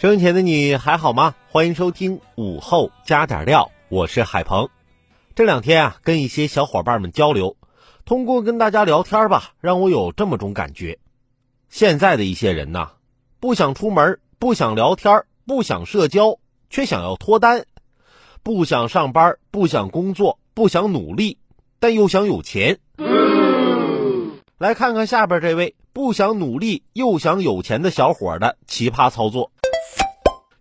收音前的你还好吗？欢迎收听午后加点料，我是海鹏。这两天啊，跟一些小伙伴们交流，通过跟大家聊天吧，让我有这么种感觉：现在的一些人呐，不想出门，不想聊天，不想社交，却想要脱单；不想上班，不想工作，不想努力，但又想有钱。来看看下边这位不想努力又想有钱的小伙的奇葩操作。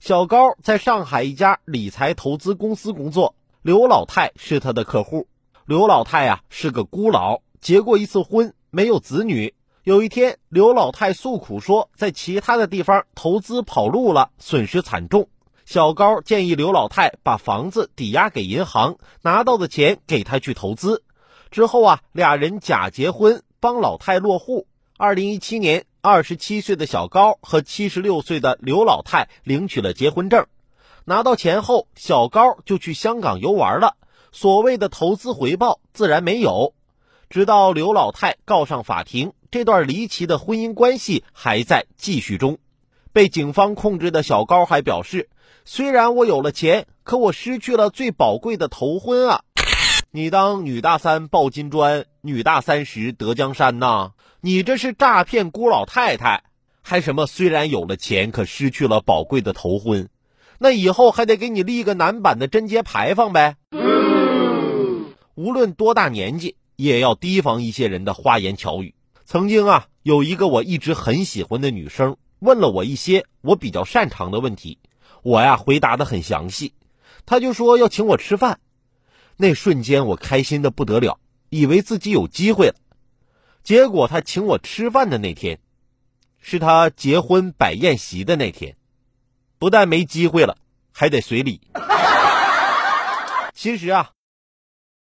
小高在上海一家理财投资公司工作，刘老太是他的客户。刘老太呀是个孤老，结过一次婚，没有子女。有一天，刘老太诉苦说，在其他的地方投资跑路了，损失惨重。小高建议刘老太把房子抵押给银行，拿到的钱给他去投资。之后啊，俩人假结婚，帮老太落户。二零一七年。二十七岁的小高和七十六岁的刘老太领取了结婚证，拿到钱后，小高就去香港游玩了。所谓的投资回报自然没有。直到刘老太告上法庭，这段离奇的婚姻关系还在继续中。被警方控制的小高还表示：“虽然我有了钱，可我失去了最宝贵的头婚啊！你当女大三抱金砖，女大三十得江山呐？”你这是诈骗孤老太太，还什么？虽然有了钱，可失去了宝贵的头婚，那以后还得给你立个男版的贞节牌坊呗。无论多大年纪，也要提防一些人的花言巧语。曾经啊，有一个我一直很喜欢的女生问了我一些我比较擅长的问题，我呀回答的很详细，她就说要请我吃饭。那瞬间我开心的不得了，以为自己有机会了。结果他请我吃饭的那天，是他结婚摆宴席的那天，不但没机会了，还得随礼。其实啊，